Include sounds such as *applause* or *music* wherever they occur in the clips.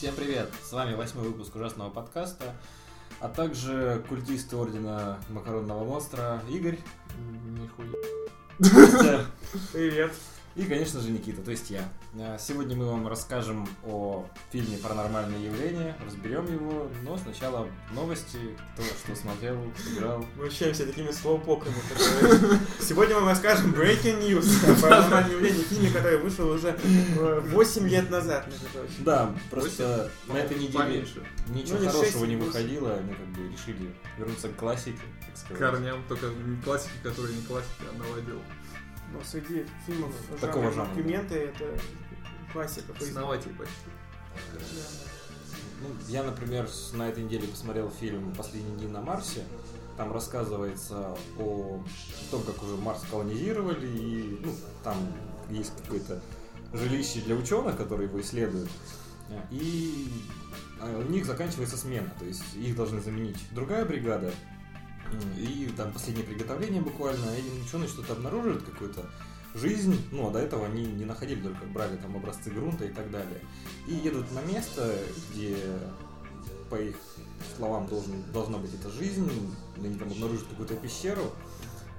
Всем привет! С вами восьмой выпуск ужасного подкаста, а также культисты ордена макаронного монстра Игорь. Нихуя. Привет. И, конечно же, Никита, то есть я. А, сегодня мы вам расскажем о фильме «Паранормальные явления», разберем его, но сначала новости, кто что смотрел, играл. Мы общаемся такими слоупоками. Сегодня мы вам расскажем Breaking News о «Паранормальные явления», фильме, который вышел уже 8 лет назад. Да, просто на этой неделе ничего Ну, хорошего 6, не выходило, мы как бы решили вернуться к классике, так сказать. корням, только классики, которые не классики, а наводил. Но среди фильмов Такого жанра жанра. документы это классика. Основатель почти. Ну, я, например, на этой неделе посмотрел фильм «Последние дни на Марсе». Там рассказывается о том, как уже Марс колонизировали, и ну, там есть какое-то жилище для ученых, которые его исследуют. И а, у них заканчивается смена, то есть их должны заменить другая бригада. И там последнее приготовление буквально, и ученые что-то обнаруживают, какую-то жизнь, ну а до этого они не находили, только брали там образцы грунта и так далее. И едут на место, где, по их словам, должен, должна быть эта жизнь, они там обнаружат какую-то пещеру,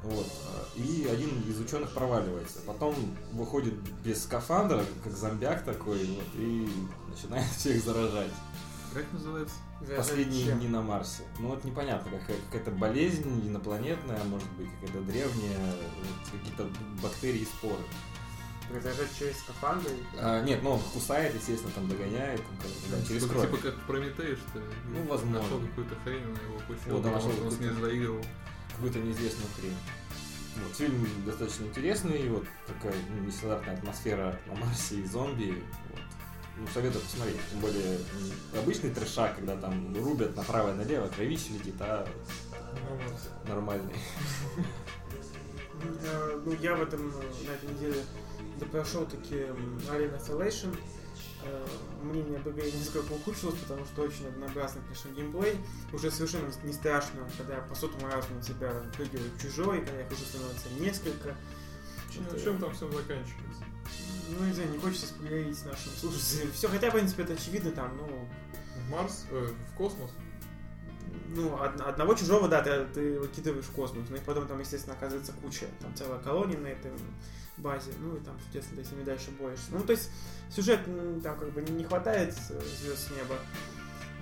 вот, и один из ученых проваливается. Потом выходит без скафандра, как зомбяк такой, вот, и начинает всех заражать. Как называется? Последние дни на Марсе. Ну вот непонятно, какая- какая-то болезнь инопланетная, может быть, какая-то древняя, вот, какие-то бактерии и споры. Произойдет через скафандры. А, нет, ну он кусает, естественно, там догоняет, там, да, через типа, кровь. типа как Прометей, что ли? Ну, возможно. Нашел какую-то хрень, он его пустил, Вот, да, нашел он с ней какую-то- заигрывал. какую-то неизвестную хрень. Вот, фильм достаточно интересный, вот такая ну, нестандартная атмосфера на Марсе и зомби. Вот. Ну, советую посмотреть. Тем более обычный трешак, когда там рубят направо и налево, кровище летит, а нормальный. Э, Ну, я в этом, э, на этой неделе допрошел таки Alien Isolation. Э, Мнение об игре несколько ухудшилось, потому что очень однообразный, конечно, геймплей. Уже совершенно не страшно, когда по сотому разу на тебя прыгивает чужой, когда их уже становится несколько. Ну, чем там все заканчивается? Ну, не знаю, не хочется спойлерить нашим слушателям. Все, хотя, в принципе, это очевидно, там, ну, В Марс? э, в космос? ну, од- одного чужого, да, ты, ты выкидываешь в космос, ну и потом там, естественно, оказывается куча, там целая колония на этой базе, ну и там, соответственно, ты с ними дальше борешься. Ну, то есть, сюжет, там, как бы, не, не хватает э, звезд с неба.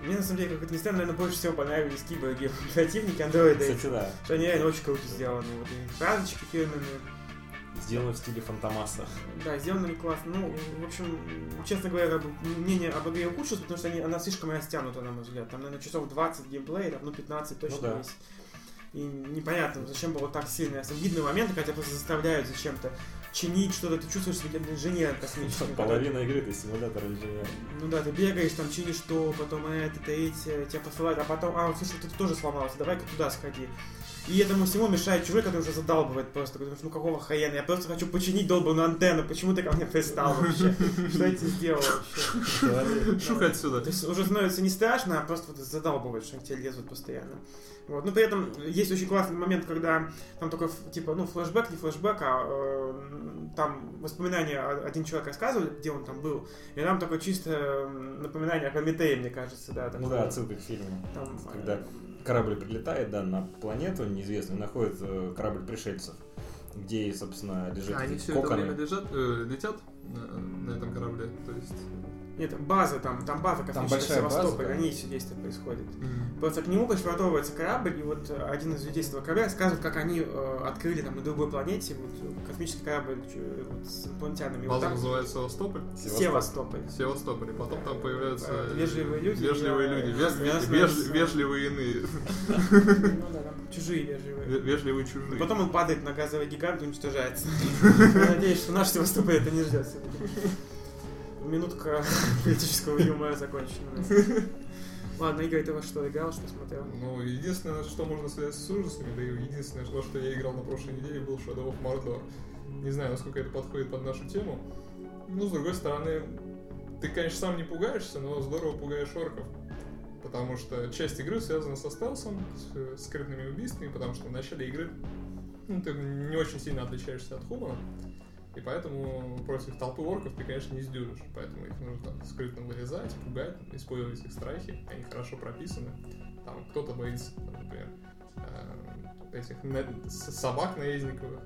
Мне, на самом деле, как это ни странно, наверное, больше всего понравились киборги, противники, андроиды, Кстати, да. что они реально очень круто сделаны, вот, и фразочки фирменные, Сделано в стиле Фантомаса. да, сделано они классно. Ну, в общем, честно говоря, мнение об игре ухудшилось, потому что они, она слишком растянута, на мой взгляд. Там, наверное, часов 20 геймплея, там, ну, 15 точно Ну да. есть. И непонятно, зачем было так сильно. Видны моменты, когда тебя просто заставляют зачем-то чинить что-то, ты чувствуешь себя инженером космическим. Половина игры это симулятор инженера. Ну да, ты бегаешь, там чинишь то, потом это, третье, тебя посылают, а потом, а, слушай, ты тоже сломался, давай-ка туда сходи. И этому всему мешает чужой, который уже задалбывает просто. Говорит, ну какого хрена, я просто хочу починить долбанную антенну, почему ты ко мне пристал вообще? Что я тебе сделал вообще? Шух отсюда. То есть уже становится не страшно, а просто вот задалбывает, что к тебе лезут постоянно. Вот. Но при этом есть очень классный момент, когда там только типа, ну, флешбэк, не флешбэк, а э, там воспоминания один человек рассказывает, где он там был, и там такое чисто напоминание о Прометее, мне кажется, да. Ну да, отсылка к фильму. Там, э, Когда корабль прилетает, да, на планету неизвестную, находит э, корабль пришельцев, где, собственно, лежит А они все это коконы. время лежат, э, летят на, на этом корабле, то есть... Нет, база там, там база Там космическая большая база, Севастополь, да. они все действия происходят. Просто к нему пришвартовывается корабль, и вот э, один из людей с этого корабля рассказывает, как они э, открыли там на другой планете вот, э, космический корабль э, вот, с инопланетянами. И вот База там называется Севастополь. Севастополь. Севастополь. И потом там появляются... Вежливые люди, Вежливые я- люди. веж- веж- становлюсь- Вежливые иные. Ну да, там чужие вежливые. Ве- Вежливые чужие. Потом он падает на газовый гигант и уничтожается. *laughs* Надеюсь, что наш Севастополь это не ждет сегодня. Минутка *laughs* политического юмора закончена. Ладно, Игорь, ты во что играл, что смотрел? Ну, единственное, что можно связать с ужасами, да и единственное, во что я играл на прошлой неделе, был Shadow of Mordor. Не знаю, насколько это подходит под нашу тему. Ну, с другой стороны, ты, конечно, сам не пугаешься, но здорово пугаешь орков. Потому что часть игры связана со стелсом, с э, скрытными убийствами, потому что в начале игры ну, ты не очень сильно отличаешься от Хумана. И поэтому против толпы орков ты, конечно, не сдюжишь. Поэтому их нужно там скрытно вырезать, пугать, использовать их страхи. Они хорошо прописаны. Там кто-то боится, там, например, э, этих собак наездниковых.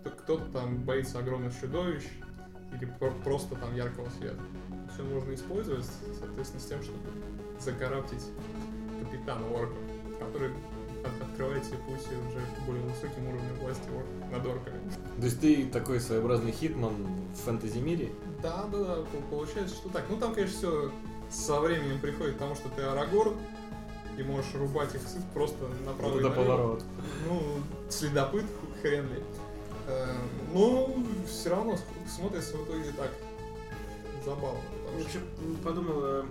Кто- Кто-то там боится огромных чудовищ или про- просто там яркого света. Все можно использовать, соответственно, с тем, чтобы закараптить капитана орков, который от- открывает себе путь уже к более высоким уровнем власти над орками. То есть ты такой своеобразный hitman в фэнтези-мире? Да, да, да, пол- получается, что так. Ну там, конечно, все со временем приходит к тому, что ты Арагорн, и можешь рубать их с- просто направо Вот и налево. поворот. Ну, следопыт, хрен ли. Э, Ну, все равно смотрится в итоге так забавно. Я потому что- вообще подумал, э,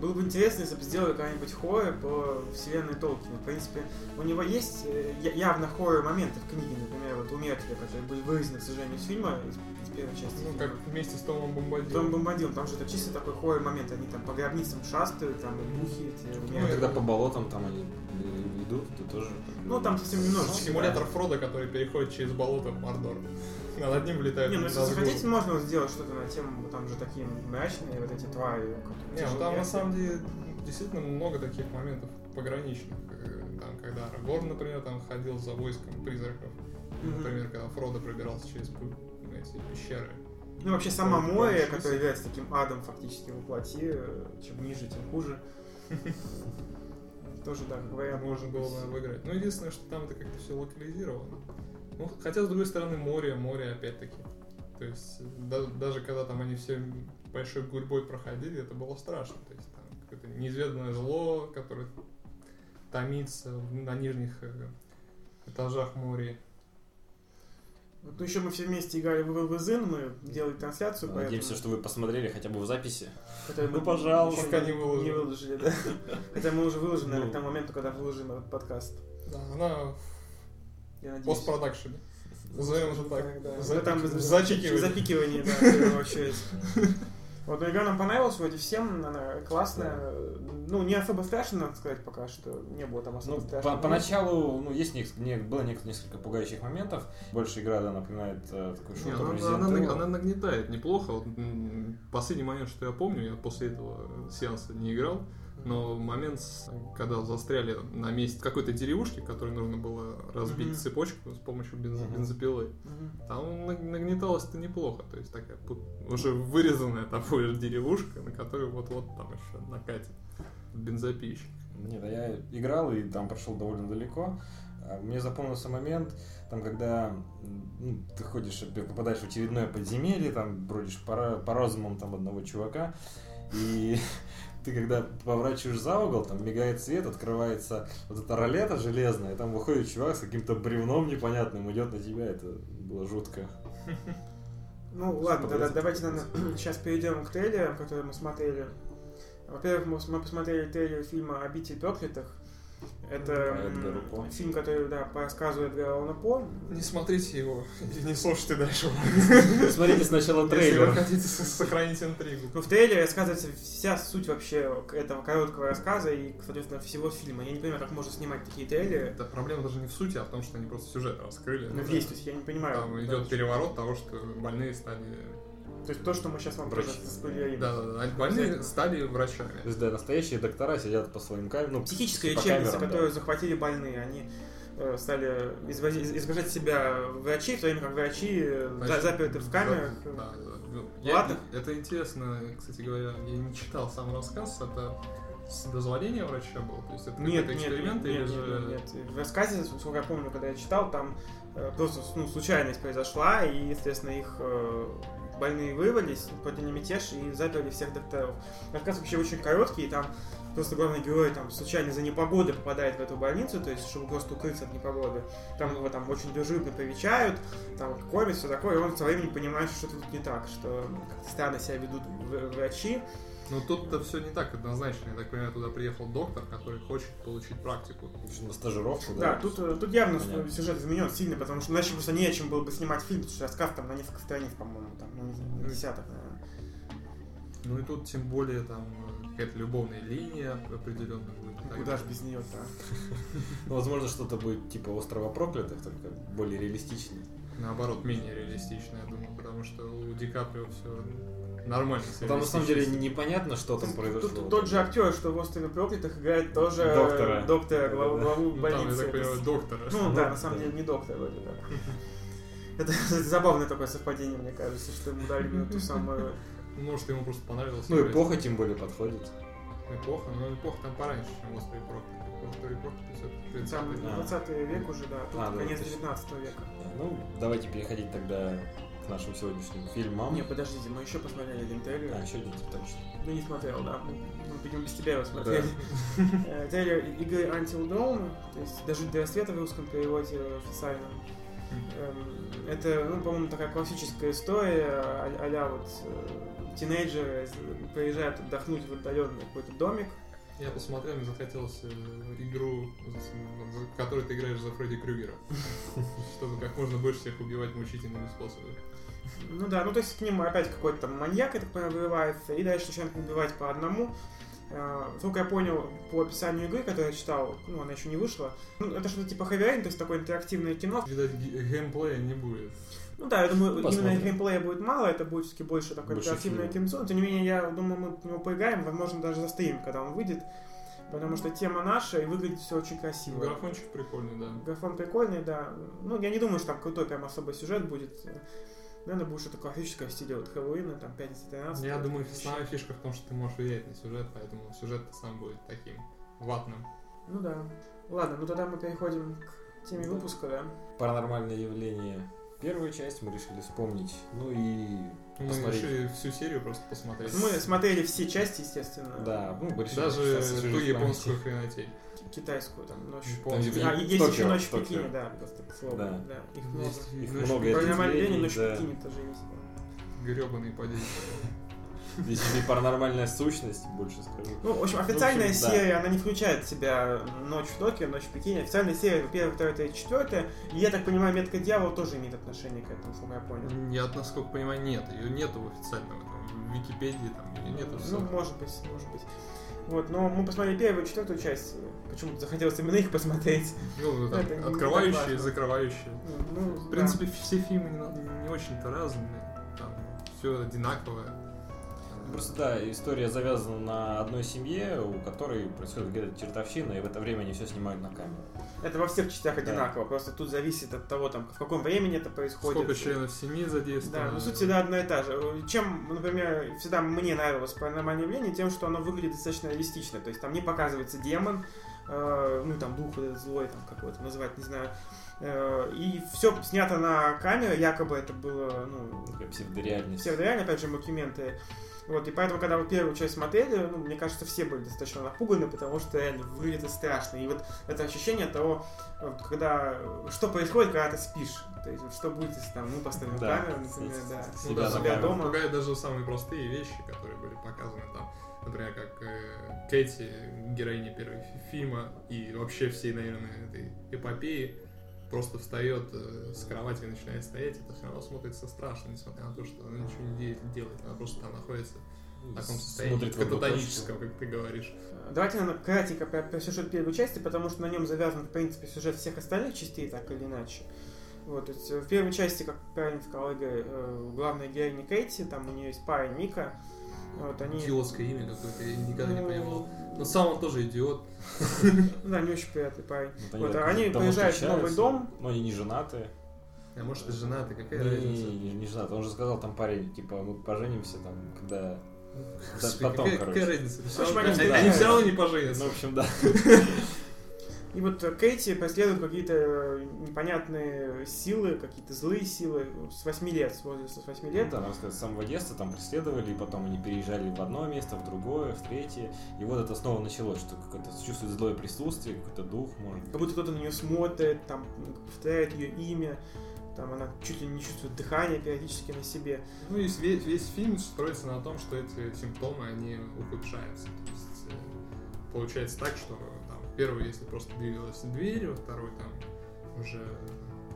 было бы интересно, если бы сделали какая-нибудь хоррор по вселенной Толкина. В принципе, у него есть э, явно хоррор моменты в книге, например, вот у Мертвия, которые были вырезаны, к сожалению, из фильма, из, из первой части Ну, фильма. как вместе с Томом Том Бомбадилом. Бомбадилом, там же это чисто такой хоррор момент, они там по гробницам шастают, там и мухи эти, Ну, Ну, когда по болотам там они э, идут, то тоже... Ну, там совсем немножечко. Симулятор Фрода, который переходит через болото в Мордор. Над ним летает Не, ну если захотите, можно сделать что-то на тему, там же такие мрачные вот эти твари. Не, ну там на самом деле действительно много таких моментов пограничных. Э, Там, когда Арагорн, например, там ходил за войском призраков. Например, когда Фродо пробирался через эти пещеры. Ну, вообще, сама море, которое является таким адом фактически воплоти, чем ниже, тем хуже. *laughs* Тоже, да, вариант. Можно было бы выиграть. Ну, единственное, что там это как-то все локализировано. Ну, хотя, с другой стороны, море, море опять-таки. То есть, да- даже когда там они все большой гурьбой проходили, это было страшно. То есть, там какое-то неизведанное зло, которое томится на нижних э, этажах моря. Вот, ну, еще мы все вместе играли в ВВЗин, мы делали трансляцию, Надеемся, поэтому... что вы посмотрели хотя бы в записи. которую Ну, мы пожалуйста. Пока не выложим. Не выложили, да. Хотя мы уже выложили, наверное, Ну. к тому моменту, когда выложим этот подкаст. Да, она Я надеюсь. постпродакшене. Назовем же так. Да. За- там запикивание. запикивание, да, в первую очередь. Вот, но игра нам понравилась вроде всем, она классная. Ну, не особо страшно, надо сказать, пока что. Не было там особо Ну, страшно. по- поначалу, ну, есть не- было несколько пугающих моментов. Больше игра, да, напоминает э, такой Не, шутер она, Resident она наг- она нагнетает неплохо. Вот, последний момент, что я помню, я после этого сеанса не играл, но момент, когда застряли на месте какой-то деревушки, которой нужно было разбить Мгм. цепочку с помощью бенз- Мгм. бензопилы, Мгм. там наг- нагнеталось-то неплохо. То есть такая уже вырезанная тобой деревушка, на которую вот-вот там еще накатит бензопильщик. Нет, а я играл и там прошел довольно далеко. А Мне запомнился момент, там, когда ну, ты ходишь, попадаешь в очередное подземелье, там бродишь по, по разумам там одного чувака, и *laughs* ты когда поворачиваешь за угол, там мигает свет, открывается вот эта ролета железная, и там выходит чувак с каким-то бревном непонятным, идет на тебя, это было жутко. Ну, ладно, тогда давайте, наверное, сейчас *clears throat* перейдем к трейлерам, которые мы смотрели. Во-первых, мы, мы посмотрели трейлер фильма «Обитель проклятых». Это фильм, который, да, по рассказу Эдгара Алана По. Не смотрите его и не слушайте дальше. Смотрите сначала Если вы трейлер. хотите сохранить интригу. Ну, в трейлере рассказывается вся суть вообще этого короткого рассказа и, соответственно, всего фильма. Я не понимаю, как можно снимать такие трейлеры. Это проблема даже не в сути, а в том, что они просто сюжет раскрыли. Ну, есть, то есть я не понимаю. Там идет переворот того, что больные стали... То есть то, что мы сейчас вам просто спойлерим. Да, да, да. Больные стали врачами. То есть, да, настоящие доктора сидят по своим камерам. Ну, Психическая лечебница, камерам, да. которую захватили больные, они э, стали извози- изображать себя врачи, в то время как врачи э, Значит, заперты в камерах. Да, да, да. Ладно. Я, это интересно, кстати говоря, я не читал сам рассказ, это с дозволения врача был? То есть это Нет, какой-то нет, нет, эксперимент нет, или нет, же... нет, нет. В рассказе, сколько я помню, когда я читал, там э, просто ну, случайность произошла, и, естественно, их э, больные вырвались, подняли мятеж и заперли всех докторов. Рассказ вообще очень короткий, и там просто главный герой там случайно за непогоды попадает в эту больницу, то есть чтобы просто укрыться от непогоды. Там его там очень дружелюбно привечают, там кормят, все такое, и он со временем понимает, что что-то тут не так, что как-то странно себя ведут врачи. Ну тут-то все не так однозначно. Я так понимаю, туда приехал доктор, который хочет получить практику. На стажировку, Да, да. тут, э, тут явно Понятно. сюжет изменен сильно, потому что иначе просто не о чем было бы снимать фильм, потому что рассказ там на несколько страниц, по-моему, там, ну, не знаю, на десяток, наверное. Ну и тут тем более там э, какая-то любовная линия определенная будет. так Куда ж далее. без нее-то? *laughs* Ну, возможно, что-то будет типа острова проклятых, только более реалистичнее. наоборот, менее реалистично, я думаю, потому что у Ди Каприо все нормально. Там на самом деле непонятно, что там произошло. тут тот же актер, что в «Острове проклятых» играет тоже Доктора. доктора, главу, главу Ну, там, я больницы. так понимаю, Это- доктора. Ну да, на самом деле не доктор вроде как. *laughs* Это забавное такое совпадение, мне кажется, что ему дали ту самую... Может, ему просто понравилось. Ну, эпоха тем более подходит. Эпоха, но эпоха там пораньше, чем в острове проклятых. В острове проклятых все-таки 30 Там А. 20 век уже, да, тут А, да, конец точно. 19 века. Ну, давайте переходить тогда нашим сегодняшним фильмам. Не, подождите, мы еще посмотрели один трейлер. А, еще один, точно. Ну не смотрел, да. Мы, видимо, без тебя его смотрели. *laughs* Э, Трейлер игры Until Dawn, то есть «Дожить до рассвета» в русском переводе официальном. Эм, Это, ну, по-моему, такая классическая история а- а-ля вот э, тинейджеры приезжают отдохнуть в отдаленный какой-то домик. Я посмотрел, мне захотелось э, игру, в которой ты играешь за Фредди Крюгера. *laughs* Чтобы как можно больше всех убивать мучительными способами. Ну да, ну то есть к ним опять какой-то там маньяк, понимаю, вырывается, и дальше начинают убивать по одному. Э, Сколько я понял по описанию игры, которую я читал, ну она еще не вышла, ну, это что-то типа Rain, то есть такое интерактивное кино. Видать, ге- геймплея не будет. Ну да, я думаю, именно Посмотрим. геймплея будет мало, это будет все-таки больше такое Больше интерактивное фильм. кинцо. Но тем не менее, я думаю, мы в него поиграем, возможно, даже застримим, когда он выйдет. Потому что тема наша, и выглядит все очень красиво. Графончик прикольный, да. Графон прикольный, да. Ну, я не думаю, что там крутой прям особый сюжет будет. Наверное, будет что-то классическое в стиле вот Хэллоуина, там, пятница 13. Я думаю, основная фишка в том, что ты можешь влиять на сюжет, поэтому сюжет сам будет таким ватным. Ну да. Ладно, ну тогда мы переходим к теме Да. выпуска, да. Паранормальное явление. Первую часть мы решили вспомнить. Ну и Мы Посмотреть. решили всю серию просто посмотреть. Мы смотрели все части, естественно. да, ну решили Даже ту японскую хренотень. Ки- Китайскую там ночь. Там, А, в есть еще Токио, ночь в. Пекине, да, просто к слову. Да. Да. их много. Есть Их ночь много, явление, ночь да. в Пекине тоже есть. Гребаный падение. Здесь не паранормальная сущность, больше скажу. Ну, в общем, официальная В общем, да. серия, она не включает в себя ночь в Токио, ночь в Пекине. Официальная серия, первая, вторая, третья, четвертая. И я так понимаю, метка дьявола тоже имеет отношение к этому, сколько я понял. Я, насколько понимаю, нет. Ее нету в официальном в Википедии, там, ее нету. Ну, может быть, может быть. Вот, но мы посмотрели первую и четвертую часть. Почему-то захотелось именно их посмотреть. Ну, там, это открывающие, закрывающие. Ну, В принципе, все фильмы не, не очень-то разные. Там все одинаковое. Просто да, история завязана на одной семье, у которой происходит где-то чертовщина, и в это время они все снимают на камеру. Это во всех частях Да. одинаково. Просто тут зависит от того, там, в каком времени это происходит. Сколько членов семьи задействовано. Да, но суть всегда одна и та же. Чем, например, всегда мне нравилось паранормальное явление, тем, что оно выглядит достаточно реалистично. То есть там не показывается демон, э, ну там дух этот злой, там как его это назвать, не знаю. Э, и все снято на камеру, якобы это было, ну, Такая псевдореальность. все реально, опять же, документы. Вот, и поэтому, когда вы первую часть смотрели, ну, мне кажется, все были достаточно напуганы, потому что реально выглядит страшно. И вот это ощущение того, вот, когда, что происходит, когда ты спишь. То есть, вот, что будет, если там, ну, поставим Да. камеру, например, да. Ну Себя да, себя дома. Пугают даже самые простые вещи, которые были показаны там. Например, как э, Кэти, героиня первого фи- фильма, и вообще всей, наверное, этой эпопеи, просто встает э, с кровати и начинает стоять, это все равно смотрится страшно, несмотря на то, что она ничего не де- делает, она просто там находится в таком состоянии кататоническом, как ты говоришь. Давайте наверное, кратенько про, про сюжет первой части, потому что на нем завязан, в принципе, сюжет всех остальных частей, так или иначе. Вот, то есть, э, в первой части, как правильно сказал Игорь, э, главная героиня Кейти, там у нее есть парень Мика. Вот, они... Идиотское имя какое-то, я никогда не Ну, понимал. Но сам он тоже идиот. Ну *laughs* Да, не очень приятный парень. Вот Вот, они приезжают в новый дом. Но они не женаты. А может и женатый, какая Не, разница? не, не, не женаты. Он же сказал там парень, типа, мы поженимся там, когда... Господи, потом, какая, короче. какая разница? Всё В общем, равно- они все равно не Ну, поженятся. в общем, да. *laughs* И вот Кейти преследует какие-то э, непонятные силы, какие-то злые силы с 8 лет, с возраста с 8 Ну, лет. да, можно сказать, с самого детства там преследовали, и потом они переезжали в одно место, в другое, в третье. И вот это снова началось, что какое-то чувствует злое присутствие, какой-то дух, может Как будто кто-то на нее смотрит, там повторяет ее имя, там она чуть ли не чувствует дыхание периодически на себе. Ну и весь, весь фильм строится на том, что эти симптомы, они ухудшаются. То есть, э, получается так, что первый, если просто двигалась дверь, во второй там уже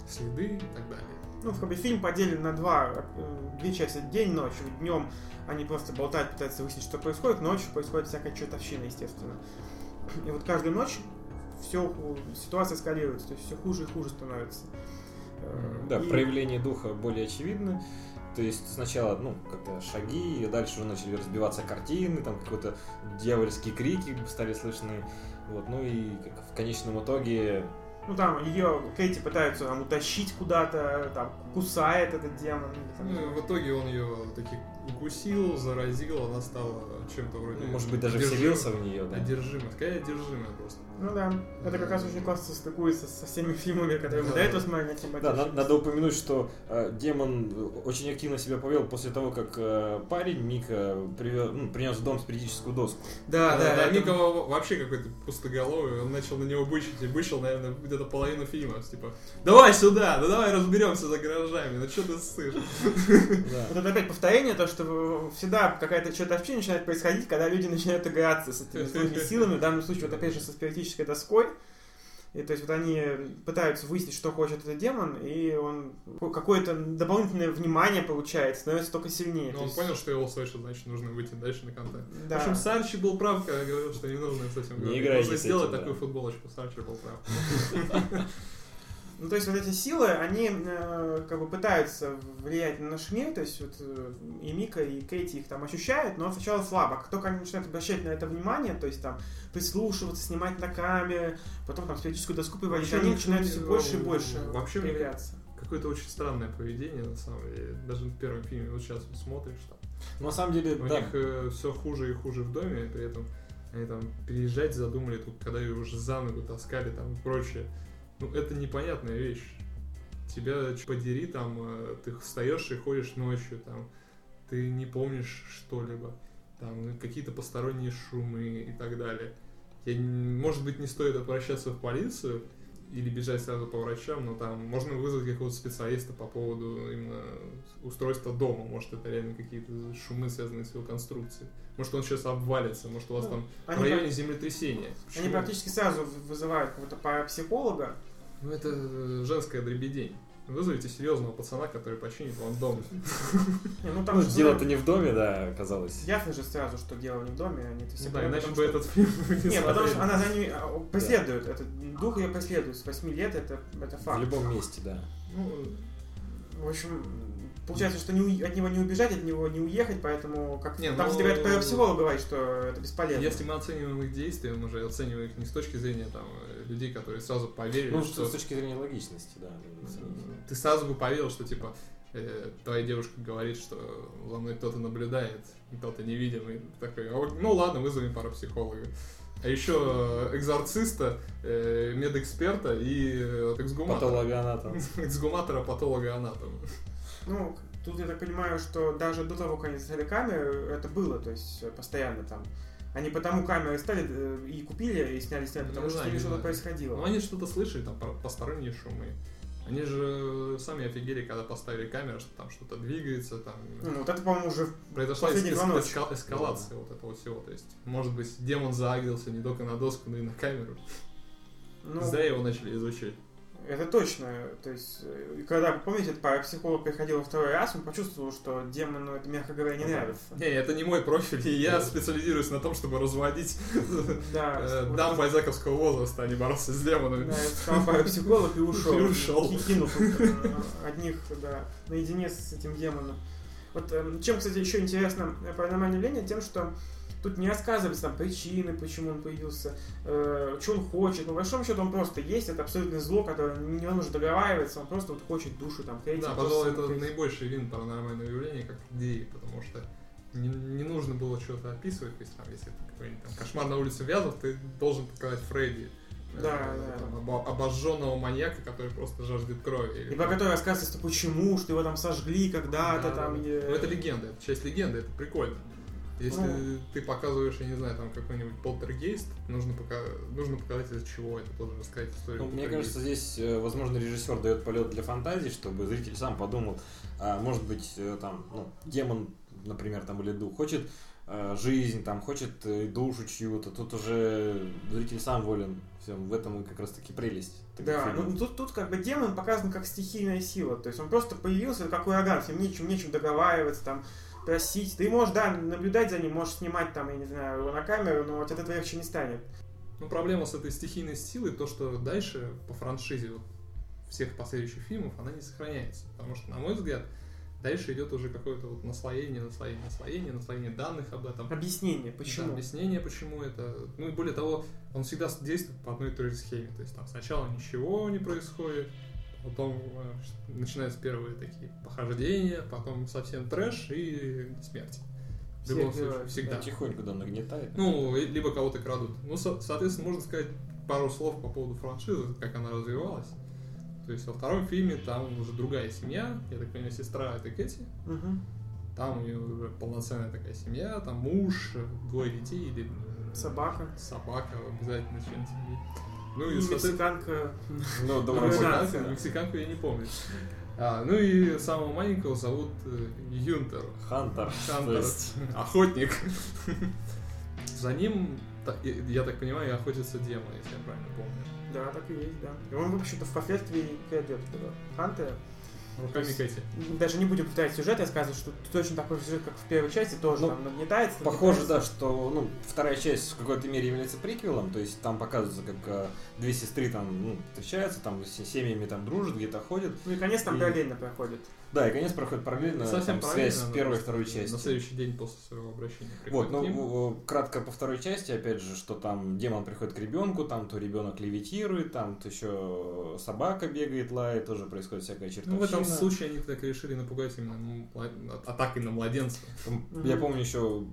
следы и так далее. Ну, в как бы фильм поделен на два, э, две части, день-ночь. Днем они просто болтают, пытаются выяснить, что происходит, ночью происходит всякая чертовщина, естественно. И вот каждую ночь все, ситуация эскалируется, то есть все хуже и хуже становится. Э, Да, и- проявление духа более очевидно. То есть сначала, ну, как-то шаги, и дальше уже начали разбиваться картины, там какие-то дьявольские крики стали слышны. Вот, ну и как в конечном итоге Ну там ее Кэти пытаются там утащить куда-то, там кусает этот демон. там- Ну, и в итоге он ее таки укусил, заразил, она стала чем-то вроде... ну, может быть, даже одержим- вселился в нее, да. Одержимая. Какая одержимая просто. Ну да, это как раз очень классно стыкуется со всеми фильмами, которые мы Да. до этого смотрели Да, на- надо упомянуть, что э, демон очень активно себя повел после того, как э, парень Мика привел, ну, принес в дом спиритическую доску. Да, да, да, это- Мика во- вообще какой-то пустоголовый, он начал на него бычить, и бычил, наверное, где-то половину фильма, типа, давай сюда, ну давай разберемся за гаражами, ну что ты? Да. Вот это опять повторение, то, что всегда какая-то что-то вообще начинает происходить, когда люди начинают играться с этими силами, в данном случае, вот опять же, со спиритической доской. И то есть вот они пытаются выяснить, что хочет этот демон, и он какое-то дополнительное внимание получает, становится только сильнее. Но То он есть- понял, что его слышат, значит, нужно выйти дальше на контакт. Да. В общем, Сарчи был прав, когда говорил, что не нужно с этим Не говорить. играйте Нужно с сделать этим, такую да. футболочку, Сарчи был прав. *laughs* Ну, то есть вот эти силы, они э, как бы пытаются влиять на наш мир, то есть вот э, и Мика, и Кейти их там ощущают, но сначала слабо. Как только они начинают обращать на это внимание, то есть там прислушиваться, снимать на камеры, потом там спиритическую доску приводить, Вообще, они ну, начинают все ну, больше и больше вообще, появляться. Какое-то очень странное поведение, на самом деле. Даже в первом фильме, вот сейчас вот смотришь, там, Ну, На самом деле, У да. них все хуже и хуже в доме, при этом они там переезжать задумали, только когда ее уже за ногу таскали там и прочее. Ну, это непонятная вещь. Тебя подери, там, э, ты встаешь и ходишь ночью, там, ты не помнишь что-либо, там, какие-то посторонние шумы и так далее. Я может быть, не стоит обращаться в полицию или бежать сразу по врачам, но там можно вызвать какого-то специалиста по поводу именно устройства дома. Может, это реально какие-то шумы, связанные с его конструкцией. Может, он сейчас обвалится, может, у вас Ну, там в районе землетрясения. они практически сразу вызывают какого-то парапсихолога. Ну, это э, женская дребедень. Вызовите серьезного пацана, который починит вам дом. Не, ну там Ну, же дело-то не в доме, да, оказалось. ясно же сразу, что дело не в доме, они это все да, иначе бы этот фильм не Нет, потому что она за ними а, преследует, этот дух ее преследует с 8 лет, это, это В факт. любом месте, да. Ну, В общем, получается, что не у- от него не убежать, от него не уехать, поэтому как Не, там, ну, кстати, говорят, психолог говорит, что это бесполезно. если мы оцениваем их действия, мы же оцениваем их не с точки зрения там людей, которые сразу поверили, Ну, что с точки зрения логичности, да. ты сразу бы поверил, что типа э, твоя девушка говорит, что за мной кто-то наблюдает, кто-то невидимый, такой, «А ну ладно, вызовем парапсихолога. А еще экзорциста, э, медэксперта и э, эксгуматора. Патологоанатом. *laughs* Эксгуматора, патолога, анатома. Ну, тут я так понимаю, что даже до того, как они ставили камеры, это было, то есть э, постоянно там. Они потому камеры ставили э, и купили, и сняли, сняли, потому Не что знаю, что-то происходило. Ну, они что-то слышали, там, посторонние шумы. Они же сами офигели, когда поставили камеру, что там что-то двигается, там Ну, вот это, по-моему, уже произошла эс- эска- эскалация вот этого всего. То есть, может быть, демон заагрился не только на доску, но и на камеру. ну, Зря его начали изучать. Это точно. То есть, э, когда, помните, этот парапсихолог приходил во второй раз, он почувствовал, что демону это, мягко говоря, не нравится. Не, это не мой профиль, и я специализируюсь на том, чтобы разводить э, дам бальзаковского возраста, а не бороться с демонами. Да, сказал парапсихолог и ушел. И ушел. Ки- Кинул одних, да, наедине с этим демоном. Вот эм, чем, кстати, еще интересно э, паранормальное явление, тем, что тут не рассказывается там причины, почему он появился, э, что он хочет. По большому счету он просто есть, это абсолютное зло, которое не нужно договариваться, он просто вот хочет душу там Кейти. Да, просто пожалуй, это смотреть. наибольший вин паранормального явления как идеи, потому что не, не нужно было что-то описывать, то есть там, если какой-нибудь там кошмар на улице Вязов, ты должен показать Фредди. Да, э, да. там, обо- обожженного маньяка, который просто жаждет крови. И про который рассказывается, что почему, что его там сожгли когда-то Да, там. да. и- Ну, это легенда, это часть легенды, это прикольно. Если Ну. ты показываешь, я не знаю, там какой-нибудь полтергейст, нужно, пока- нужно показать из-за чего это, должен рассказать историю. Ну, мне кажется, здесь, э, возможно, режиссер дает полет для фантазии, чтобы зритель сам подумал, а, может быть, э, там, ну, демон, например, там, или дух, хочет э, жизнь, там, хочет душу чью-то, тут уже зритель сам волен. Все, в этом и как раз таки прелесть. Да, ну тут, тут как бы демон показан как стихийная сила. То есть он просто появился как ураган, ним нечем, нечем договариваться, там, просить. Ты можешь, да, наблюдать за ним, можешь снимать там, я не знаю, его на камеру, но от этого легче не станет. Ну, проблема с этой стихийной силой, то, что дальше по франшизе, вот, всех последующих фильмов, она не сохраняется. Потому что, на мой взгляд, дальше идет уже какое-то вот наслоение, наслоение, наслоение, наслоение данных об этом. Объяснение, Да, почему. объяснение, почему это. Ну и более того, он всегда действует по одной и той же схеме. То есть там сначала ничего не происходит, потом э, начинаются первые такие похождения, потом совсем трэш и смерть. В Всех любом случае, убивают, всегда. Тихонько, да, нагнетает. Ну, либо кого-то крадут. Ну, со- соответственно, можно сказать пару слов по поводу франшизы, как она развивалась. То есть во втором фильме там уже другая семья, я так понимаю, сестра это Кэти, Мгм. там у нее уже полноценная такая семья, там муж, двое детей или Собака. собака обязательно член семьи. Ну и, И мексиканка. Ну, *laughs* Ну, да. мексиканку, я не помню. А, ну и самого маленького зовут э, Юнтер. Хантер. Хантер. Охотник. *laughs* За ним, я так понимаю, охотится демон, если я правильно помню. Да, так и есть, да. И он, в общем-то, впоследствии крадет этого Хантера. Руками Кэти. Даже не будем повторять сюжет, я скажу, что точно такой сюжет, как в первой части, тоже Ну, там нагнетается. Похоже, нагнетается. да, что ну, вторая часть в какой-то мере является приквелом, то есть там показывается, как э, две сестры там ну, встречаются, там с семьями там дружат, где-то ходят. Ну и конец там И- параллельно проходит. Да, и конец проходит параллельно, Совсем там, параллельно, связь но первой и второй На части. следующий день после своего обращения. Вот, ну, кратко по второй части, опять же, что там демон приходит к ребенку, там то ребенок левитирует, там то еще собака бегает, лает, тоже происходит всякая Ну, чертовщина. в этом случае они так решили напугать именно атакой на младенца. Там. Я помню еще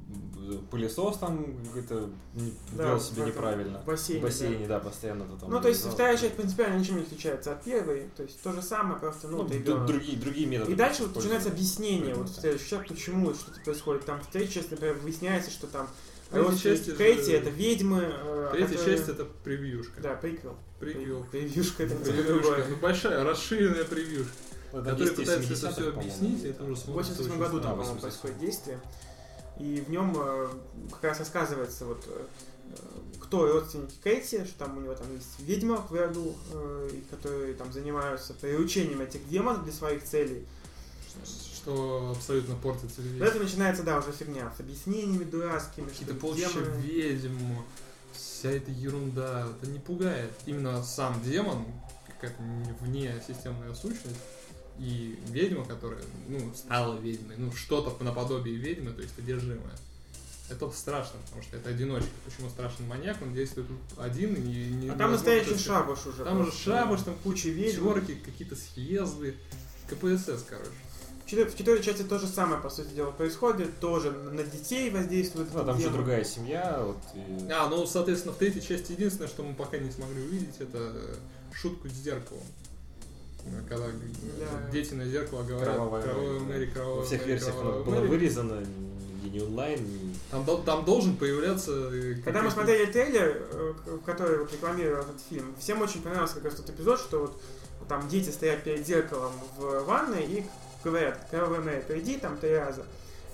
пылесос там какой-то не- Да, вел себя неправильно. в бассейне, В бассейне, да, постоянно то там. Ну, то есть вторая часть принципиально ничем не отличается от первой. То есть то же самое, просто, ну, Ну, ты д- другие, другие методы. И дальше вот начинается объяснение, вот в следующий часть, почему что-то происходит. Там в третьей части, например, выясняется, что там Третья это- Кейти это ведьмы. э, Третья которые- часть это превьюшка. Да, приквел. Приквел. Превьюшка это Превьюшка. другое. Ну, большая, расширенная превьюшка. Который пытается это 70-х, все объяснить, это уже В смотрится 87 очень году там, по-моему, 87. происходит действие. И в нем э, как раз рассказывается вот э, кто родственники Кейти, что там у него там есть ведьма в роду, и которые там занимаются приручением этих демонов для своих целей. Что абсолютно портит Но весь. это начинается, да, уже фигня, с объяснениями дурацкими, Какие-то полчища ведьм, вся эта ерунда. Это не пугает. Именно сам демон, какая-то вне системная сущность, и ведьма, которая, ну, стала ведьмой, ну, что-то наподобие ведьмы, то есть одержимая. Это страшно, потому что это одиночка. Почему страшен маньяк? Он действует один и не А там настоящий шабаш уже. Там уже шабаш, там куча ведьм. Чёрки, какие-то съезды, КПСС, короче. В четвер- в четвертой части то же самое, по сути дела, происходит. Тоже на детей воздействует. Ну, там же демон. другая семья, вот, и- А, ну, соответственно, в третьей части единственное, что мы пока не смогли увидеть, это шутку с зеркалом. Когда Да. дети на зеркало говорят Кровавая «Кровавая Мэри», кровавая Во всех Мэри, версиях кровавая было Мэри». вырезано, ни не онлайн, ни... Там, там должен появляться... э, Когда мы смотрели трейлер, э, который вот рекламировал этот фильм, всем очень понравился как раз тот эпизод, что вот там дети стоят перед зеркалом в ванной и говорят, Мэри, приди там три раза.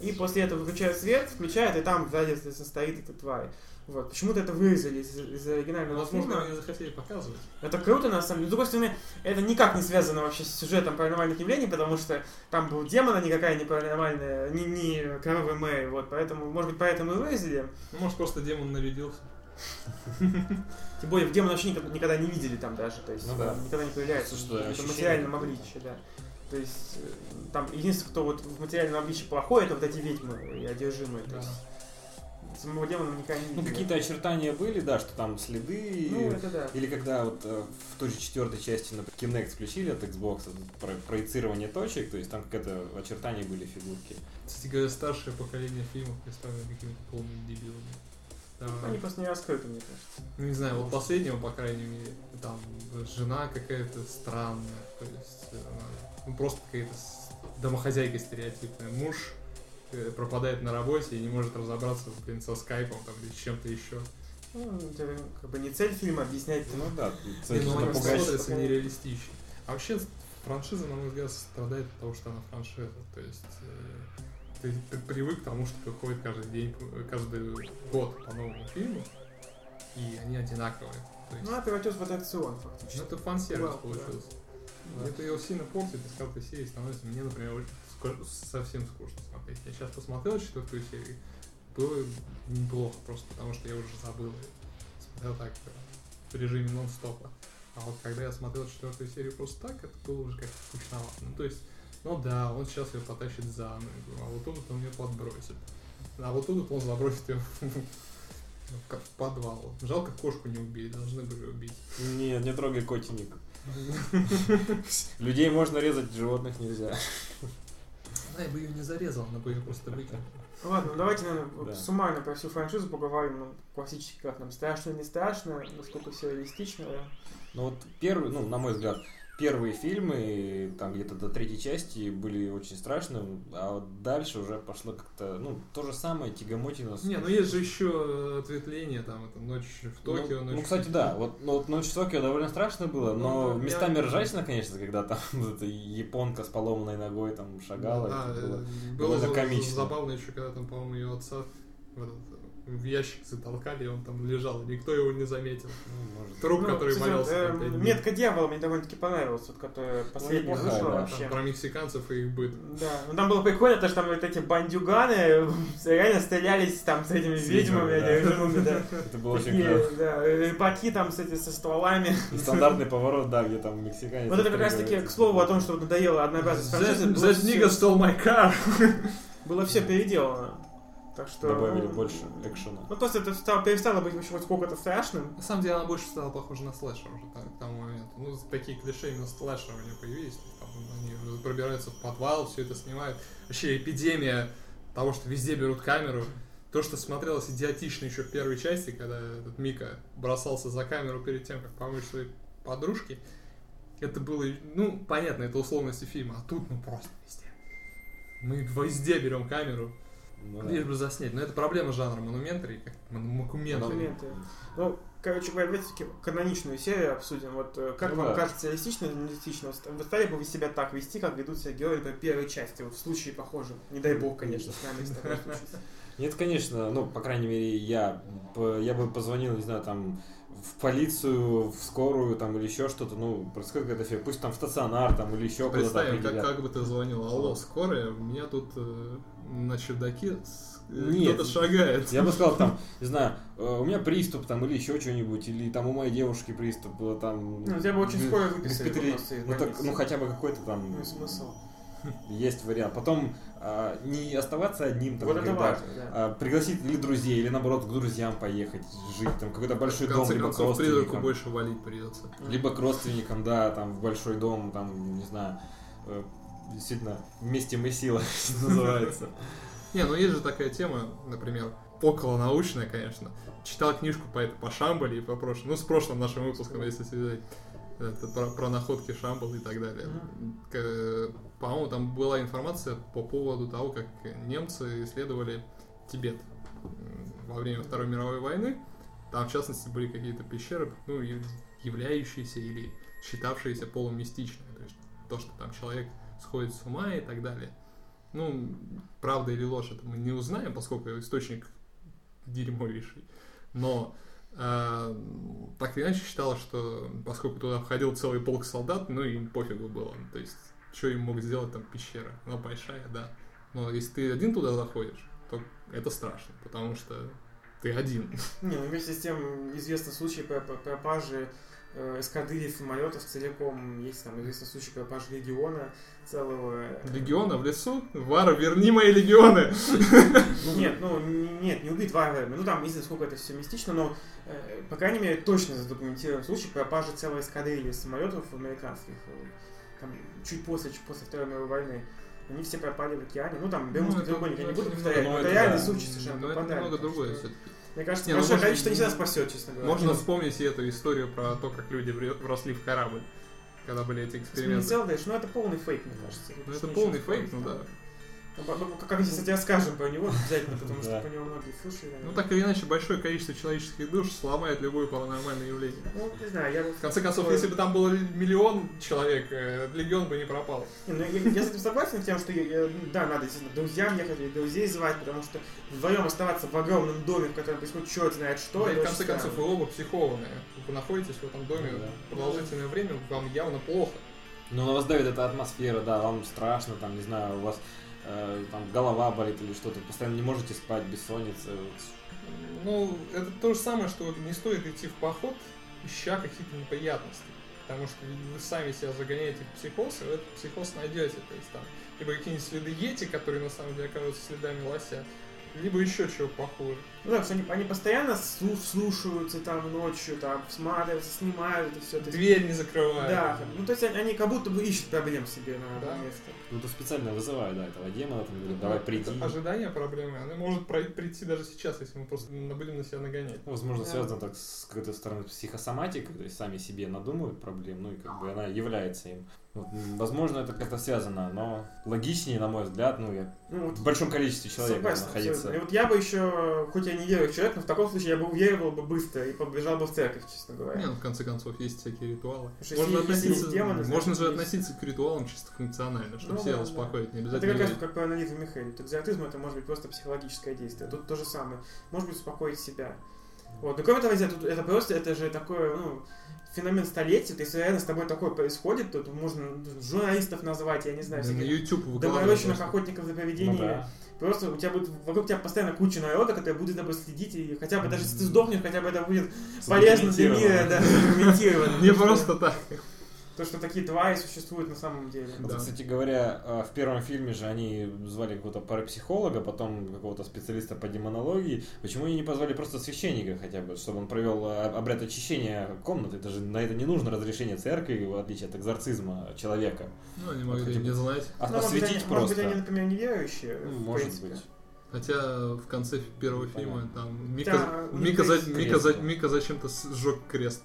И после этого выключают свет, включают, и там сзади состоит эта тварь. Вот. Почему-то это вырезали из, из Ну, оригинального возможно, фильма. они захотели показывать. Это круто, на самом деле. С другой стороны, это никак не связано вообще с сюжетом паранормальных явлений, потому что там был демон, а никакая не паранормальная, не, не кровавая Мэри, вот, поэтому, может быть, поэтому и вырезали. Ну, может, просто демон нарядился. *laughs* Тем более, в демона вообще никогда, не видели там даже, то есть Ну никогда не появляется в материальном обличии, да. То есть, э, там единственное, кто вот в материальном обличии плохой, это вот эти ведьмы и одержимые. То Да. есть, самого демона никогда не видели. Ну, какие-то очертания были, да, что там следы. Ну, это да. Или когда вот э, в той же четвертой части, например, Kinect включили от Xbox, это про- проецирование точек, то есть там какие-то очертания были фигурки. Кстати говоря, старшее поколение фильмов представлено какими-то полными дебилами. Да. Они просто не раскрыты, мне кажется. Ну, не знаю, вот последнего, по крайней мере, там жена какая-то странная, то есть она, ну, просто какая-то домохозяйка стереотипная. Муж э, пропадает на работе и не может разобраться, блин, со скайпом там или с чем-то еще. Ну, это как бы не цель фильма объяснять. Ну да, цель ну, они напугать. смотрятся нереалистично. А вообще франшиза, на мой взгляд, страдает от того, что она франшиза. То есть э, ты, ты привык к тому, что выходит каждый день, каждый год по новому фильму, и они одинаковые. То есть, Ну, она превратилась в аттракцион, фактически. ну, это фан-сервис Да, получился. Да. Это его сильно портит, и с каждой серии становится мне, например, совсем скучно смотреть. Я сейчас посмотрел четвертую серию, было неплохо просто, потому что я уже забыл. её. Смотрел так, э, в режиме нон-стопа. А вот когда я смотрел четвертую серию просто так, это было уже как-то скучновато. Ну, то есть, ну да, он сейчас ее потащит за ногу, а вот тут он ее подбросит. А вот тут он забросит ее *laughs* в подвал. Жалко, кошку не убили, должны были убить. Нет, не трогай котенник. Людей можно резать, животных нельзя. Да, я бы ее не зарезал, она бы ее просто выкинул. Ладно, ну давайте, наверное, Да. суммарно про всю франшизу поговорим. Ну, классически как нам страшно, не страшно, насколько все реалистично. да. Ну вот первый, ну, на мой взгляд, первые фильмы, там где-то до третьей части, были очень страшные, а вот дальше уже пошло как-то, ну, то же самое, тягомотина. Не, ну есть же еще ответвление, там, это ночь в Токио, ну, ночь ну, в кстати, да, вот, ну, вот «Ночь в Токио» довольно страшно было, Ну, но да, местами я- ржачно, конечно, когда там *laughs* вот эта японка с поломанной ногой там шагала. А, это было э, было комично. забавно еще, когда там, по-моему, ее отца в, этот, в ящик затолкали, и он там лежал, и никто его не заметил. ну, может, Труп, Ну, который кстати, валялся там э. Метка дьявола мне довольно-таки понравилась, вот, которая последняя неплохая, вышла да. вообще. Там про мексиканцев и их быт. Да, ну там было прикольно, то, что там вот эти бандюганы реально стрелялись там с этими С ведьмами, да. одержимыми, да. это было очень клево. да, рыбаки там с, эти, со стволами. И стандартный поворот, да, где там мексиканец. Вот это как раз таки, к слову, о том, что надоело франшизы, было That nigga stole my car. было все переделано. Так что... Добавили ну, больше экшена. Ну, просто это стало, перестало быть вообще хоть сколько-то страшным. На самом деле она больше стала похожа на слэшер уже там, к тому моменту. Ну, такие клише именно слэшера у нее появились. Там, они уже пробираются в подвал, все это снимают. Вообще эпидемия того, что везде берут камеру. То, что смотрелось идиотично еще в первой части, когда этот Мика бросался за камеру перед тем, как помочь своей подружке, это было, ну, понятно, это условности фильма, а тут, ну, просто везде. Мы везде берем камеру, Ну, да. лишь бы заснять. Но это проблема жанра монументари, как. Моменты. Ну, короче говоря, давайте таки каноничную серию обсудим. Вот э, как Ну вам да. кажется, реалистично или нереалистично? Вы стали бы вы себя так вести, как ведут себя герои по первой части? Вот в случае похожем. Не дай бог, конечно, с нами с. *laughs* Нет, конечно, ну, по крайней мере, я, я бы позвонил, не знаю, там, в полицию, в скорую, там, или еще что-то, ну, происходит какая-то фигня, пусть там в стационар, там, или еще куда-то Представим, как, как бы ты звонил, алло, скорая, у меня тут э, на чердаке с- э, кто-то шагает. Я бы сказал, там, *laughs* не знаю, э, у меня приступ, там, или еще что-нибудь, или там у моей девушки приступ, э, там... Ну, тебя бы очень без- скоро выписали из ну, так, ну, хотя бы какой-то там Ну, смысл. *laughs* есть вариант. Потом а, не оставаться одним, там, Вот когда, важно, да. а, пригласить или друзей, или наоборот к друзьям поехать жить, там какой-то большой в дом, конце либо к концов, призраку родственникам. больше валить придется. Либо к родственникам, да, там в большой дом, там, не знаю, действительно, вместе мы сила, *laughs* что называется. Не, ну есть же такая тема, например, около научная, конечно. Читал книжку по, это, по Шамбале и по прошлому, ну, с прошлым нашим выпуском, если связать. Это про, про находки Шамбала и так далее. К- По-моему, там была информация по поводу того, как немцы исследовали Тибет во время Второй мировой войны. Там, в частности, были какие-то пещеры, ну, являющиеся или считавшиеся полумистичными. То есть то, что там человек сходит с ума и так далее. Ну, правда или ложь, это мы не узнаем, поскольку источник дерьмовейший. Но э, так или иначе считалось, что поскольку туда входил целый полк солдат, ну им пофигу было. То есть, что им мог сделать там пещера? Она большая, да. Но если ты один туда заходишь, то это страшно, потому что ты один. Не, ну вместе с тем известны случаи про- про- пропажи эскадрильи самолетов целиком. Есть там известный случай пропажи легиона целого. Легиона в лесу? Вара, верни мои легионы! Нет, ну нет, не убит варварами. Ну там, не знаю, сколько это все мистично, но, э, по крайней мере, точно задокументирован случай пропажи целой эскадрильи самолетов американских. э, Там, чуть после, чуть после Второй мировой войны. Они все пропали в океане. Ну, там, Бермудский это- треугольник, я не буду повторять, ну, но это реальный случай совершенно Но это немного другое все-таки. Мне кажется, Не, ну, большое можно- количество не всегда спасет, честно говоря. Можно вспомнить и эту историю про то, как люди вросли в корабль, когда были эти эксперименты. Эксперимент ну это полный фейк, мне кажется. Ну, это полный фейк, ну да. Ну, по- ну, кстати, расскажем про него обязательно, потому что по нему многие слушали. Ну, так или иначе, большое количество человеческих душ сломает любое паранормальное явление. Ну, не знаю, я... В конце концов, если бы там было миллион человек, э, легион бы не пропал. Ну, я, с этим согласен, тем, что, я- да, надо, действительно, друзьям ехать, или друзей звать, потому что вдвоем оставаться в огромном доме, в котором происходит черт знает что, и в конце концов, вы оба психованные. Вы находитесь в этом доме Ну продолжительное время, вам явно плохо. Ну, на вас давит эта атмосфера, да, вам страшно, там, не знаю, у вас э, там голова болит или что-то, постоянно не можете спать, бессонница. Ну, это то же самое, что не стоит идти в поход, ища какие-то неприятности. Потому что вы сами себя загоняете в психоз, и вы этот психоз найдете. То есть там либо какие-нибудь следы ети, которые на самом деле окажутся следами лося, либо еще чего похуже. Ну да, что они, они постоянно слу- слушаются там ночью, там, всматриваются, снимают это все. Дверь не закрывают. Да, ну то есть они, они как будто бы ищут проблем себе на Да. место. Ну, то специально вызывают, да, этого демона, там, говорят, давай приди. Это ожидание проблемы, она может прийти даже сейчас, если мы просто на- будем на себя нагонять. Ну, Возможно, Да. связано так с какой-то стороны с психосоматикой, то есть сами себе надумывают проблем, ну и как бы она является им. Вот, возможно, это как-то связано, но логичнее, на мой взгляд, ну, я Ну, вот в большом количестве человек Согласен, находиться. абсолютно. И вот я бы еще, хоть я не верю в человека, но в таком случае я бы уверовал бы быстро и побежал бы в церковь, честно говоря. Не, ну, в конце концов, есть всякие ритуалы. Потому Можно, если- относиться, есть демоны, значит, можно же есть. относиться к ритуалам чисто функционально, чтобы Ну себя да, да. успокоить. Не Это обязательно как раз как по анализу Михаила. Экзотизм это может быть просто психологическое действие. Тут то же самое. Может быть успокоить себя. Вот. Но кроме того, тут это просто, это же такое, ну, феномен столетия, то если реально с тобой такое происходит, то тут можно журналистов назвать, я не знаю, Да, на всяких YouTube выкладывают добровольных просто. охотников за Ну поведением. да. Просто у тебя будет вокруг тебя постоянно куча народа, который будет за тобой следить, и хотя бы даже если ты сдохнешь, хотя бы это будет полезно для мира, да, задокументировано. *laughs* Не просто так. То, что такие твари существуют на самом деле. Вот, Да. Кстати говоря, а, в первом фильме же они звали какого-то парапсихолога, потом какого-то специалиста по демонологии. Почему они не позвали просто священника хотя бы, чтобы он провел а, обряд очищения комнаты? Это же на это не нужно разрешение церкви, в отличие от экзорцизма человека. Ну, они Вот могли хотя бы- не знать. А Ну, может быть, осветить они- Может быть, просто. они, например, неверующие, Ну, может принципе. быть. Хотя в конце первого фильма Понятно. там Мика, Да, Мика, за- Мика, за-. Мика зачем-то сжег крест.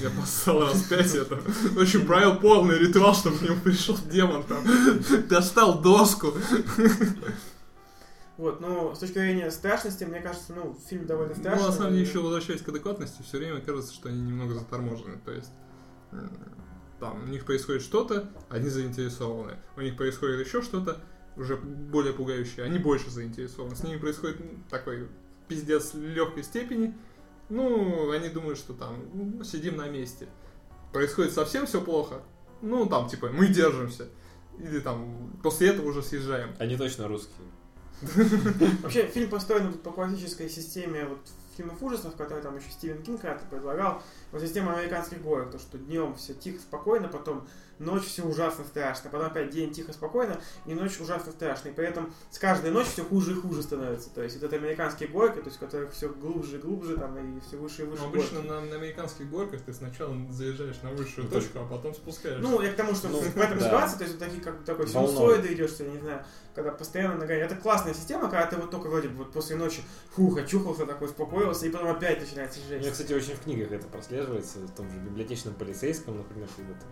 Я поставил раз пять это. В общем, провел полный ритуал, чтобы к нему пришел демон там. Достал доску. Вот, но с точки зрения страшности, мне кажется, ну, фильм довольно Ну, страшный. на самом деле, еще возвращаясь к адекватности, все время кажется, что они немного заторможены. То есть, м, там, у них происходит что-то, они заинтересованы. У них происходит еще что-то, уже более пугающее, они больше заинтересованы. С ними происходит такой пиздец легкой степени. Ну, они думают, что там м, сидим на месте. Происходит совсем все плохо. Ну, там, типа, мы держимся. Или там, после этого уже съезжаем. Они точно русские. Вообще, фильм построен по классической системе вот фильмов ужасов, которые там еще Стивен Кинг когда-то предлагал. Вот система американских горок, то, что днем все тихо, спокойно, потом ночь все ужасно страшно, потом опять день тихо, спокойно, и ночь ужасно страшно. И при этом с каждой ночью все хуже и хуже становится. То есть вот это американские горки, то есть в которых все глубже и глубже, там, и все выше и выше. Ну, обычно на, на американских горках ты сначала заезжаешь на высшую Ну, точку, а потом спускаешься. Ну, я к тому, что Ну, в этом да. ситуации, то есть вот такие, как такой синусоиды идешь, я не знаю, когда постоянно нагоняешь. Это классная система, когда ты вот только вроде бы вот после ночи, фух, очухался такой, успокоился, и потом опять начинается У жесть. меня, кстати, очень в книгах это прослеживается, в том же библиотечном полицейском, например, когда там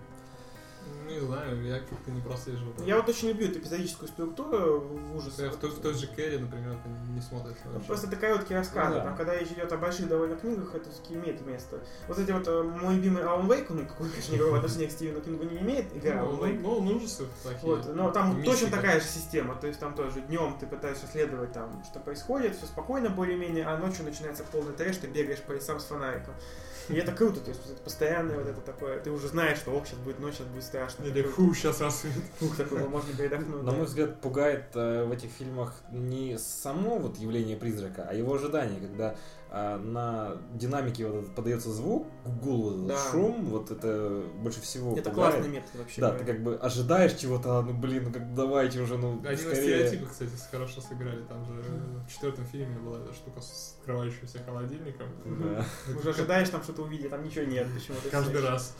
Не знаю, я как-то не прослеживал. Я вот очень люблю эту эпизодическую структуру в ужасах. Я в, той, в той же Кэрри, например, это не смотрится Ну, вообще. Просто это короткие рассказы. Ну да. Там, когда речь идет о больших довольно книгах, это все-таки имеет место. Вот эти вот э, мой любимый Алан Вейк, ну, какой, конечно, никакого *laughs* отношения к Стивену Кингу не имеет, игра Ну, Алан Вейк. ну, ну, ужасы такие. Вот, но там Мистика. точно такая же система, то есть там тоже днем ты пытаешься следовать там, что происходит, все спокойно более-менее, а ночью начинается полный трэш, ты бегаешь по лесам с фонариком. И это круто, то есть постоянное вот это такое, ты уже знаешь, что ох, сейчас будет ночь, сейчас будет страшно. Или фу, сейчас рассвет. фух, такой, ну, можно передохнуть. На мой взгляд, пугает э, в этих фильмах не само вот явление призрака, а его ожидание, когда э, на динамике вот этот подается звук, гул, Да. шум, вот это больше всего Это пугает. классный метод вообще. Да, говоря. ты как бы ожидаешь чего-то, а, ну блин, ну как давайте уже, ну Они на скорее. стереотипы, кстати, хорошо сыграли. Там же в четвертом фильме была эта штука с открывающимся холодильником. Да. Уже ожидаешь там что-то увидеть, там ничего нет почему-то. Каждый раз.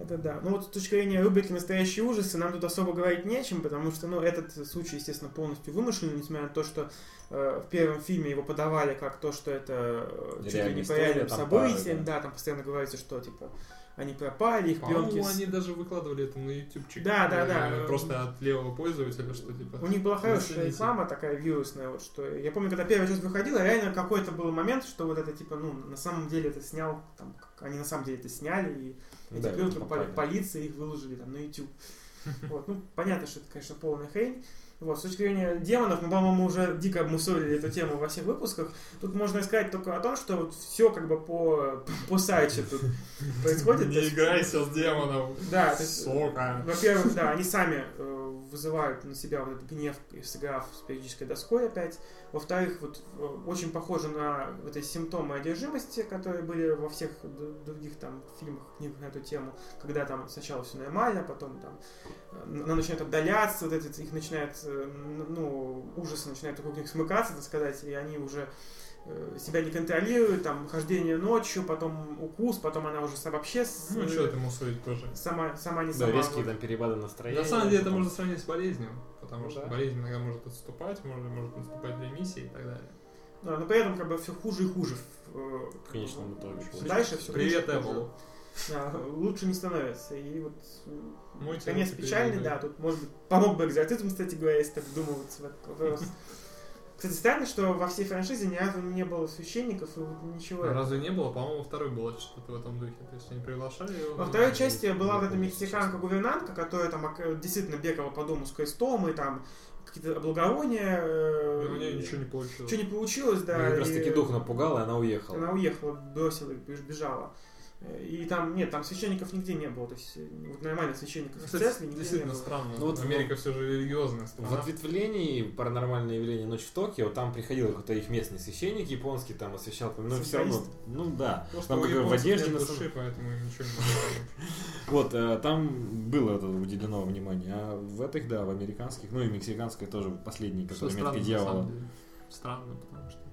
Это да. Ну вот с точки зрения рубрики «Настоящие ужасы» нам тут особо говорить не о чем, потому что, ну, этот случай, естественно, полностью вымышленный, несмотря на то, что э, в первом фильме его подавали как то, что это э, чуть ли не по реальным событиям, по- да. там постоянно говорится, что, типа, они пропали, их пленки... По-моему, с- они даже выкладывали это на ютубчик. Да, да, да. Э, Просто от левого пользователя, что типа... У них была хорошая реклама такая вирусная, вот что я помню, когда первая часть выходила, реально какой-то был момент, что вот это типа, ну, на самом деле это снял, там, как- они на самом деле это сняли, и эти Да, пленки это попали в попали. полицию, их выложили там на YouTube. *laughs* Вот, ну, понятно, что это, конечно, полная хрень. Вот, с точки зрения демонов, мы, по-моему, уже дико обмусолили эту тему во всех выпусках. Тут можно сказать только о том, что вот все как бы по, *laughs* по сайте тут *laughs* происходит. Не играйся с демоном. Да, то есть, во-первых, да, они сами э, вызывают на себя вот этот гнев, сыграв с периодической доской опять. Во-вторых, вот э, очень похоже на вот эти симптомы одержимости, которые были во всех других там фильмах, книгах на эту тему, когда там сначала все нормально, потом там э, она начинает отдаляться, вот этот их начинает, э, ну, ужасы начинают вокруг них смыкаться, так сказать, и они уже э, себя не контролируют, там, хождение ночью, потом укус, потом она уже сама вообще с- Ну, что ты мусорить тоже. сама, сама не Да, сама. резкие там перепады настроения. На самом деле это можно сравнить с болезнью, потому Ну что да. болезнь иногда может отступать, может, может наступать ремиссия и так далее. Да, но при этом как бы все хуже и хуже. э, В конечном итоге. Дальше все Привет. Apple. Да, лучше не становится. И вот э, Мой конец печальный, да. Тут, может быть, помог бы экзотизм, кстати говоря, если так вдумываться в этот вопрос. Кстати, странно, что во всей франшизе ни разу не было священников и вот ничего. А Разве не было? По-моему, во второй было что-то в этом духе. То есть они приглашали его. Во ну, второй ну, части была вот эта мексиканка-гувернантка, которая там ок- действительно бегала по дому с крестом, и там какие-то облаговония. э, У нее ничего не получилось. Ничего не получилось, да. Ну, как раз и- таки дух напугал, и она уехала. Она уехала, бросила, беж- бежала. И там, нет, там священников нигде не было. То есть э, вот нормальных священников в Кстати, церкви нигде не было. странно. Ну, вот Америка все же религиозная В страна. ответвлении паранормальное явление «Ночь в Токио» там приходил какой-то их местный священник японский, там освещал, но все равно, ну да, Просто там у как в одежде нет души, поэтому ничего не. *laughs* Вот, э, там было это уделено внимание, а в этих, да, в американских, ну и мексиканской тоже последний, который метки дьявола. Странно, потому что...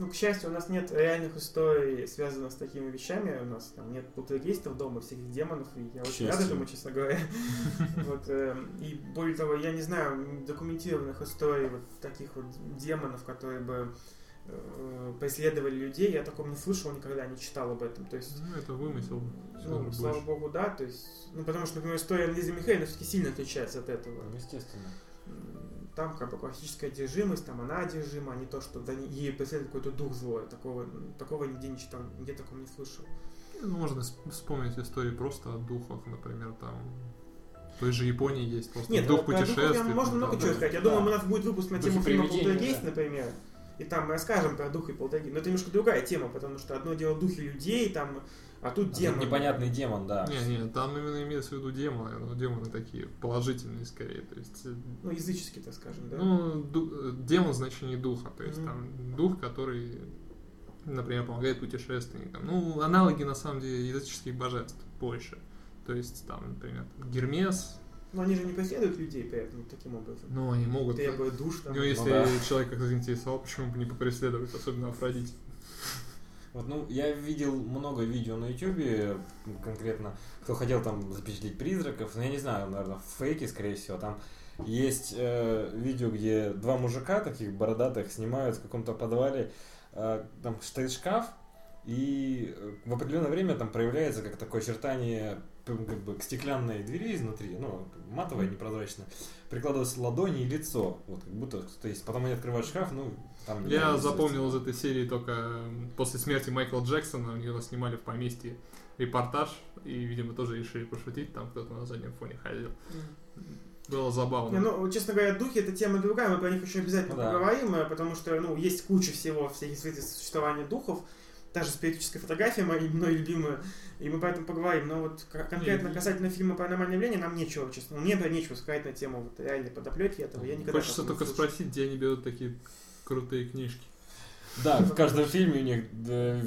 Ну, к счастью, у нас нет реальных историй, связанных с такими вещами. У нас там нет полтергейстов дома, всяких демонов, и я К очень рад счастью. этому, честно говоря. *laughs* Вот, э, и более того, я не знаю документированных историй вот таких вот демонов, которые бы э, преследовали людей. Я о таком не слышал никогда, не читал об этом. То есть Ну, это вымысел. Ну, слава больше. богу, да, то есть, ну, потому что, например, история Лизы Михайловны все-таки сильно отличается от этого. Ну, Естественно. Там как бы классическая одержимость, там она одержима, а не то, что за ней- ей преследует какой-то дух злой. Такого, такого нигде не читал, нигде такого не слышал. Ну, Можно вспомнить истории просто о духах, например, там... В той же Японии есть просто Нет, дух путешествий. можно там, много да, чего сказать. Я Да. думаю, у нас будет выпуск на Духи тему фильма «Полтергейст», да. например. И там мы расскажем про дух и полтергейст. Но это немножко другая тема, потому что одно дело духи людей, там, а тут А тут демон. непонятный демон, да. Не, не, там именно имеется в виду демоны, но демоны такие положительные скорее, то есть, э, Ну, языческий, так скажем, да? ну, ду- э, демон в значении духа, то есть Мгм. там дух, который, например, помогает путешественникам. Ну, аналоги на самом деле языческих божеств больше, то есть там, например, Гермес, Но они же не преследуют людей при этом таким образом. ну, они могут... Требуют душ там. Ну, если да. человек их заинтересовал, почему бы не попреследовать, особенно Афродите. Вот, ну, я видел много видео на ютубе, конкретно, кто хотел там запечатлеть призраков, но я не знаю, наверное, фейки, скорее всего, там есть э, видео, где два мужика таких бородатых снимают в каком-то подвале, э, там стоит шкаф, и э, в определенное время там проявляется как такое очертание п- как бы к стеклянной двери изнутри, ну, матовая, непрозрачная, прикладывается ладони и лицо, вот как будто кто-то есть. Потом они открывают шкаф, ну, там... Я запомнил из этой серии только после смерти Майкла Джексона, у него снимали в поместье репортаж, и, видимо, тоже решили пошутить, там кто-то на заднем фоне ходил. Было забавно. Не, ну, честно говоря, духи это тема другая, мы про них еще обязательно Ну да. поговорим, э, потому что, ну, есть куча всего, всяких свидетельств существования духов, даже спиритическая фотография моя, *laughs* мной любимая, и мы про это поговорим, но вот конкретно Не, касательно фильма «Паранормальное явление» нам нечего, честно, мне прям нечего сказать на тему вот реальной подоплеки этого, я никогда Хочется только слышал. спросить, где они берут такие крутые книжки. Да, в каждом фильме у них, да,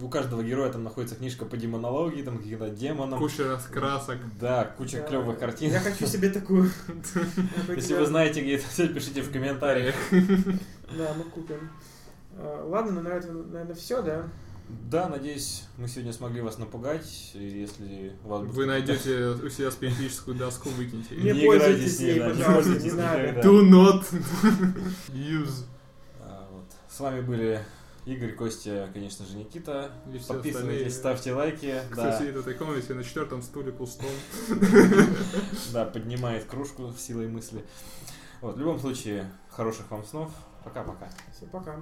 у каждого героя там находится книжка по демонологии, там каким-то демонам. Куча раскрасок. Да, куча Да. клевых картин. Я хочу себе такую. *laughs* Если вы знаете, где это все, пишите в комментариях. *laughs* Да, мы купим. А, Ладно, ну на этом, наверное, все, да? Да, надеюсь, мы сегодня смогли вас напугать. Если вас будет Вы найдете у себя спиритическую доску, выкиньте. Не пользуйтесь играйте с ней, ей, пожалуйста, не надо. Do not use. *laughs* С вами были Игорь, Костя, конечно же, Никита. И Подписывайтесь, ставьте лайки. Кто Да, сидит в этой комнате на четвертом стуле пустом. *laughs* да, поднимает кружку силой мысли. Вот, в любом случае, хороших вам снов. Пока-пока. Все, пока.